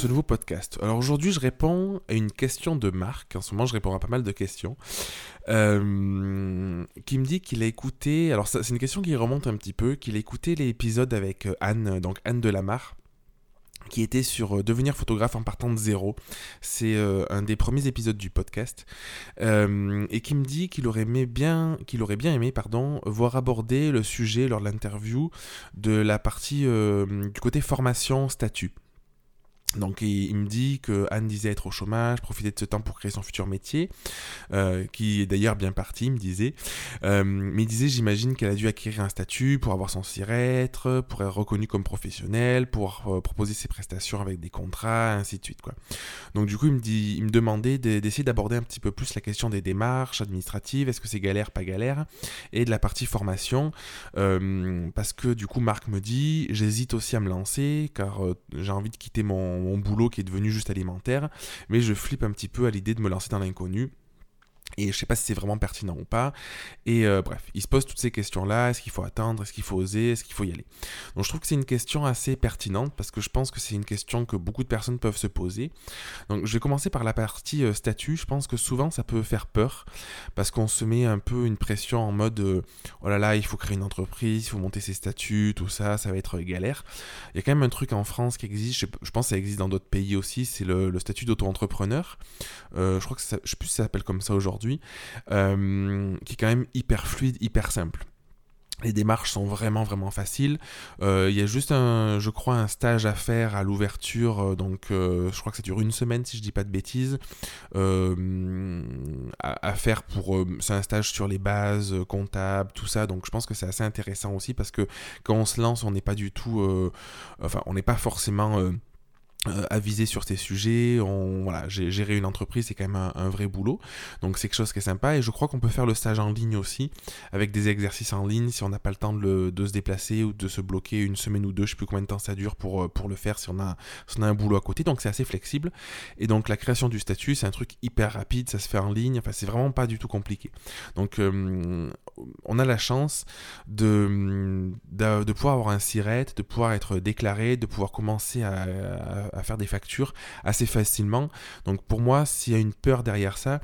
ce nouveau podcast. Alors aujourd'hui, je réponds à une question de Marc. En ce moment, je réponds à pas mal de questions. Euh, qui me dit qu'il a écouté. Alors, c'est une question qui remonte un petit peu. Qu'il a écouté l'épisode avec euh, Anne, donc Anne Delamarre qui était sur euh, devenir photographe en partant de zéro. C'est un des premiers épisodes du podcast. et qui me dit qu'il aurait, bien, qu'il aurait bien aimé pardon, voir aborder le sujet lors de l'interview de la partie du côté formation statut. Donc il, me dit que Anne disait être au chômage, profiter de ce temps pour créer son futur métier, euh, qui est d'ailleurs bien parti, il me disait. Euh, mais il disait, j'imagine qu'elle a dû acquérir un statut pour avoir son CIRETRE, pour être reconnue comme professionnelle, pour euh, proposer ses prestations avec des contrats, ainsi de suite. Donc du coup, il me, dit, il me demandait d'essayer d'aborder un petit peu plus la question des démarches administratives, est-ce que c'est galère, pas galère, et de la partie formation, parce que du coup, Marc me dit, j'hésite aussi à me lancer, car j'ai envie de quitter mon mon, boulot qui est devenu juste alimentaire, mais je flippe un petit peu à l'idée de me lancer dans l'inconnu. Et je sais pas si c'est vraiment pertinent ou pas. Et euh, bref, il se pose toutes ces questions-là. Est-ce qu'il faut attendre? Est-ce qu'il faut oser? Est-ce qu'il faut y aller? Donc je trouve que c'est une question assez pertinente parce que je pense que c'est une question que beaucoup de personnes peuvent se poser. Donc je vais commencer par la partie euh, statut. Je pense que souvent ça peut faire peur parce qu'on se met un peu une pression en mode euh, oh là là, il faut créer une entreprise, il faut monter ses statuts, tout ça, ça va être galère. Il y a quand même un truc en France qui existe, je, pense que ça existe dans d'autres pays aussi, c'est le, statut d'auto-entrepreneur. je crois que je sais plus si ça s'appelle comme ça aujourd'hui euh, qui est quand même hyper fluide, hyper simple. Les démarches sont vraiment vraiment faciles. Euh, il y a juste un, je crois, un stage à faire à l'ouverture. Euh, donc, je crois que ça dure une semaine si je dis pas de bêtises. à, faire pour, c'est un stage sur les bases comptables, tout ça. Donc, je pense que c'est assez intéressant aussi parce que quand on se lance, on n'est pas du tout, enfin, on n'est pas forcément euh, aviser sur ces sujets, voilà, gérer une entreprise c'est quand même un, vrai boulot, donc c'est quelque chose qui est sympa et je crois qu'on peut faire le stage en ligne aussi, avec des exercices en ligne si on n'a pas le temps de, se déplacer ou de se bloquer une semaine ou deux, je sais plus combien de temps ça dure pour, euh, le faire si on, a, si on a un boulot à côté, donc c'est assez flexible. Et donc la création du statut c'est un truc hyper rapide, ça se fait en ligne, enfin c'est vraiment pas du tout compliqué. Donc euh, on a la chance de, de, pouvoir avoir un SIRET, de pouvoir être déclaré, de pouvoir commencer à faire des factures assez facilement. Donc pour moi, s'il y a une peur derrière ça,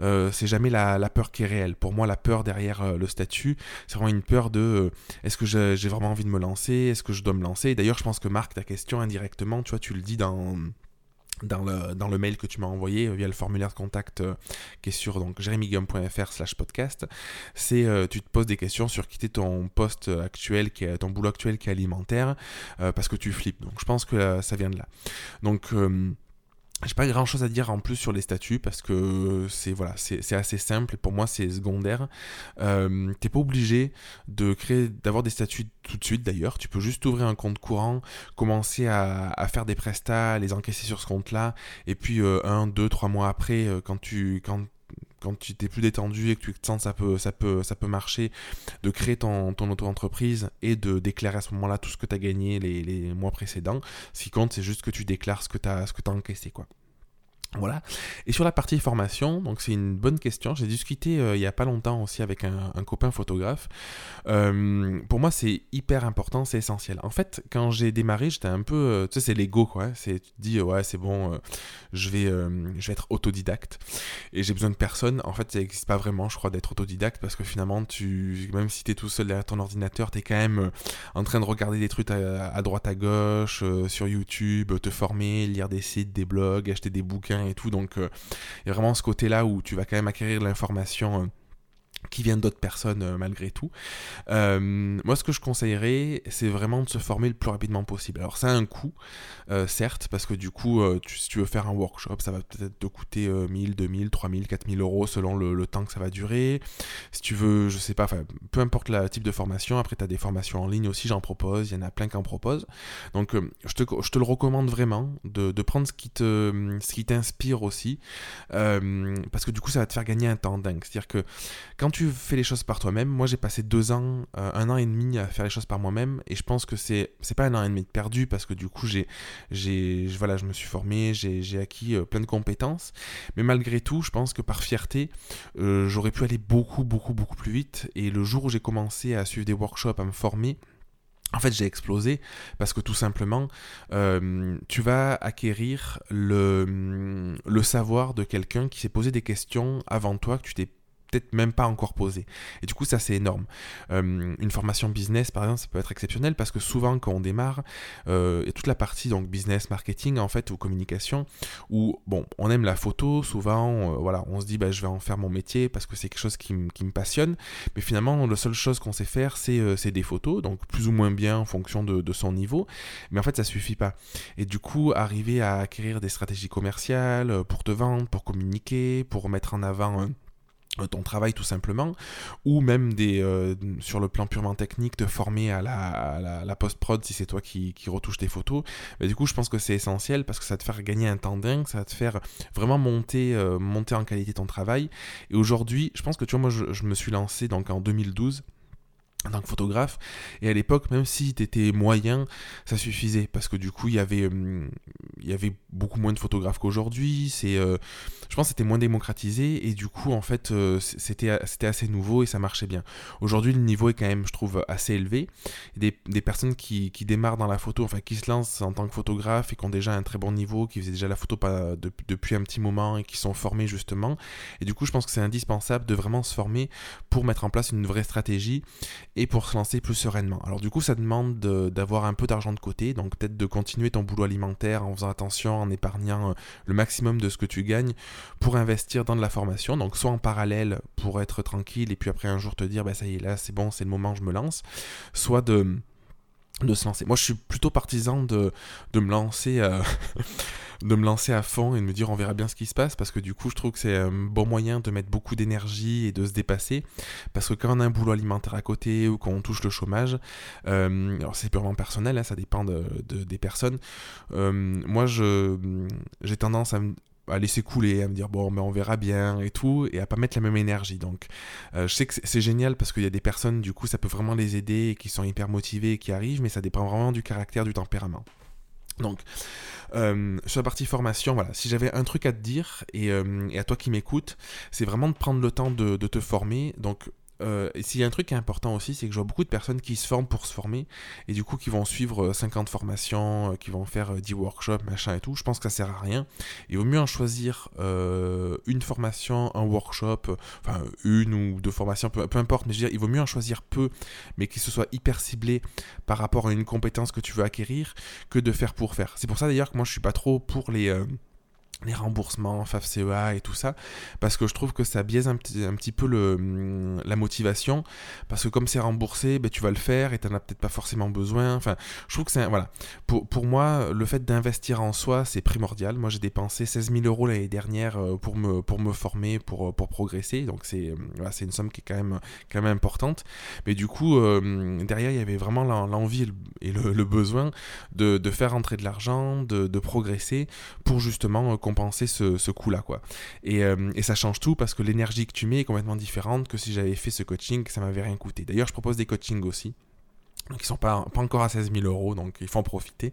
euh, c'est jamais la, peur qui est réelle. Pour moi, la peur derrière euh, le statut, c'est vraiment une peur de euh, est-ce que j'ai vraiment envie de me lancer? Est-ce que je dois me lancer? D'ailleurs, je pense que Marc, ta question indirectement, tu vois, tu le dis dans dans le, dans le mail que tu m'as envoyé via le formulaire de contact qui est sur donc slash podcast, c'est tu te poses des questions sur quitter ton poste actuel, qui est, ton boulot actuel qui est alimentaire, parce que tu flippes. Donc je pense que ça vient de là. Donc j'ai pas grand chose à dire en plus sur les statuts parce que c'est voilà c'est assez simple et pour moi c'est secondaire. Euh, T'es pas obligé de créer d'avoir des statuts tout de suite d'ailleurs. Tu peux juste ouvrir un compte courant, commencer à, à faire des prestats, les encaisser sur ce compte-là et puis euh, un, deux, trois mois après euh, quand tu quand quand tu t'es plus détendu et que tu te sens ça ça peut, marcher, de créer ton, auto-entreprise et de déclarer à ce moment-là tout ce que tu as gagné les, mois précédents. Ce qui compte, c'est juste que tu déclares ce que tu as encaissé. Quoi. Voilà. Et sur la partie formation, donc c'est une bonne question. J'ai discuté euh, il y a pas longtemps aussi avec un, copain photographe. Euh, pour moi, c'est hyper important, c'est essentiel. En fait, quand j'ai démarré, j'étais un peu, euh, tu sais, c'est l'ego quoi. C'est tu te dis ouais, c'est bon, je vais, je vais être autodidacte et j'ai besoin de personne. En fait, ça n'existe pas vraiment, je crois, d'être autodidacte parce que finalement, tu, même si tu es tout seul derrière ton ordinateur, tu es quand même en train de regarder des trucs à droite à gauche sur YouTube, te former, lire des sites, des blogs, acheter des bouquins et tout. Donc, euh, il y a vraiment ce côté-là où tu vas quand même acquérir l'information euh, qui viennent d'autres personnes euh, malgré tout. Euh, moi, ce que je conseillerais, c'est vraiment de se former le plus rapidement possible. Alors, ça a un coût, euh, certes, parce que du coup, si tu veux faire un workshop, ça va peut-être te coûter 1000, 2000, 3000, 4000 euros selon le, temps que ça va durer. Si tu veux, je sais pas, peu importe le type de formation, après, tu as des formations en ligne aussi, j'en propose, il y en a plein qui en proposent. Donc, je te, le recommande vraiment de, de prendre ce qui ce qui t'inspire aussi, parce que du coup, ça va te faire gagner un temps dingue. C'est-à-dire que tu fais les choses par toi-même, moi j'ai passé deux ans, euh, un an et demi à faire les choses par moi-même, et je pense que c'est c'est pas un an et demi de perdu parce que du coup j'ai j'ai voilà je me suis formé, j'ai acquis euh, plein de compétences, mais malgré tout, je pense que par fierté, euh, j'aurais pu aller beaucoup beaucoup beaucoup plus vite. Et le jour où j'ai commencé à suivre des workshops, à me former, en fait, j'ai explosé parce que tout simplement, tu vas acquérir le, le savoir de quelqu'un qui s'est posé des questions avant toi, que tu t'es peut-être même pas encore posé. Et du coup, ça c'est énorme. Euh, une formation business, par exemple, ça peut être exceptionnel parce que souvent quand on démarre, euh, et toute la partie donc business, marketing en fait ou communication, où bon, on aime la photo, souvent, euh, voilà, on se dit bah, je vais en faire mon métier parce que c'est quelque chose qui, me passionne, mais finalement la seule chose qu'on sait faire c'est des photos, donc plus ou moins bien en fonction de, de, son niveau, mais en fait ça suffit pas. Et du coup, arriver à acquérir des stratégies commerciales pour te vendre, pour communiquer, pour mettre en avant euh, ton travail tout simplement, ou même des, euh, sur le plan purement technique, te former à la, la, post-prod si c'est toi qui, qui retouches tes photos. Mais du coup, je pense que c'est essentiel parce que ça va te faire gagner un temps dingue, ça va te faire vraiment monter, euh, monter en qualité ton travail. Et aujourd'hui, je pense que tu vois, moi, je, je me suis lancé donc en 2012 en tant que photographe. Et à l'époque, même si tu étais moyen, ça suffisait. Parce que du coup, il y avait, hum, il y avait beaucoup moins de photographes qu'aujourd'hui. Euh, je pense que c'était moins démocratisé. Et du coup, en fait, euh, c'était, c'était assez nouveau et ça marchait bien. Aujourd'hui, le niveau est quand même, je trouve, assez élevé. Des, des personnes qui, qui, démarrent dans la photo, enfin, qui se lancent en tant que photographe et qui ont déjà un très bon niveau, qui faisaient déjà la photo depuis un petit moment et qui sont formés justement. Et du coup, je pense que c'est indispensable de vraiment se former pour mettre en place une vraie stratégie et pour se lancer plus sereinement. Alors du coup, ça demande d'avoir un peu d'argent de côté, donc peut-être de continuer ton boulot alimentaire en faisant attention, en épargnant euh, le maximum de ce que tu gagnes pour investir dans de la formation. Donc soit en parallèle pour être tranquille et puis après un jour te dire, bah ça y est, là c'est bon, c'est le moment, je me lance. Soit de de se lancer. Moi, je suis plutôt partisan de, de me lancer euh, de me lancer à fond et de me dire on verra bien ce qui se passe parce que du coup je trouve que c'est un bon moyen de mettre beaucoup d'énergie et de se dépasser parce que quand on a un boulot alimentaire à côté ou quand on touche le chômage euh, alors c'est purement personnel hein, ça dépend de, des personnes euh, moi j'ai tendance à, laisser couler, à me dire bon mais on verra bien et tout, et à pas mettre la même énergie. Donc euh, je sais que c'est génial parce qu'il y a des personnes, du coup ça peut vraiment les aider et qui sont hyper motivées et qui arrivent, mais ça dépend vraiment du caractère, du tempérament. Donc, euh, sur la partie formation, voilà, si j'avais un truc à te dire, et, euh, à toi qui m'écoutes, c'est vraiment de prendre le temps de, de te former. Donc, euh, et s'il y a un truc qui est important aussi, c'est que je vois beaucoup de personnes qui se forment pour se former, et du coup qui vont suivre 50 euh, formations, euh, qui vont faire 10 workshops, machin et tout. Je pense que ça sert à rien. Il vaut mieux en choisir une formation, un workshop, enfin une ou deux formations, peu, importe, mais je veux dire, il vaut mieux en choisir peu, mais qui se soit hyper ciblé par rapport à une compétence que tu veux acquérir, que de faire pour faire. C'est pour ça d'ailleurs que moi je suis pas trop pour les les remboursements, FAFCEA et tout ça, parce que je trouve que ça biaise un petit, un petit peu le, hum, la motivation, parce que comme c'est remboursé, ben, tu vas le faire et tu n'en as peut-être pas forcément besoin. Enfin, je trouve que c'est... Voilà. Pour, pour moi, le fait d'investir en soi, c'est primordial. Moi, j'ai dépensé 16 000 euros l'année dernière euh, pour me, pour me former, pour, euh, pour progresser, donc c'est hum, voilà, une somme qui est quand même, quand même importante. Mais du coup, euh, derrière, il y avait vraiment l'envie et le, besoin de, de, faire rentrer de l'argent, de, de, progresser, pour justement compenser ce, ce coup-là, quoi. Et, euh, et, ça change tout parce que l'énergie que tu mets est complètement différente que si j'avais fait ce coaching, ça m'avait rien coûté. D'ailleurs, je propose des coachings aussi. Donc ils sont pas, encore à 16 000 euros, donc il faut en profiter.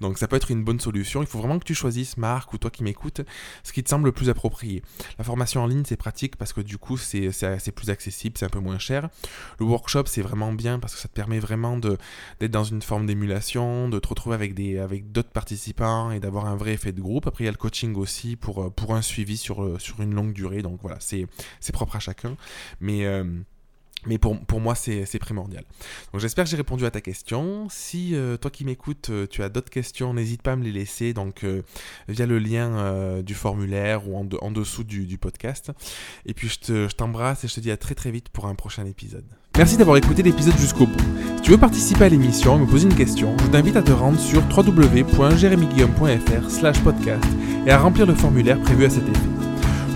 Donc ça peut être une bonne solution. Il faut vraiment que tu choisisses, Marc, ou toi qui m'écoutes, ce qui te semble le plus approprié. La formation en ligne, c'est pratique parce que du coup, c'est plus accessible, c'est un peu moins cher. Le workshop, c'est vraiment bien parce que ça te permet vraiment d'être dans une forme d'émulation, de te retrouver avec d'autres avec participants et d'avoir un vrai effet de groupe. Après, il y a le coaching aussi pour, pour un suivi sur, sur une longue durée. Donc voilà, c'est propre à chacun. Mais... Euh, mais pour, pour moi, c'est primordial. Donc j'espère que j'ai répondu à ta question. Si euh, toi qui m'écoutes, euh, tu as d'autres questions, n'hésite pas à me les laisser donc, euh, via le lien du formulaire ou en, en dessous du, du, podcast. Et puis je t'embrasse et je te dis à très très vite pour un prochain épisode. Merci d'avoir écouté l'épisode jusqu'au bout. Si tu veux participer à l'émission et me poser une question, je t'invite à te rendre sur www.jeremyguillaume.fr slash podcast et à remplir le formulaire prévu à cet effet.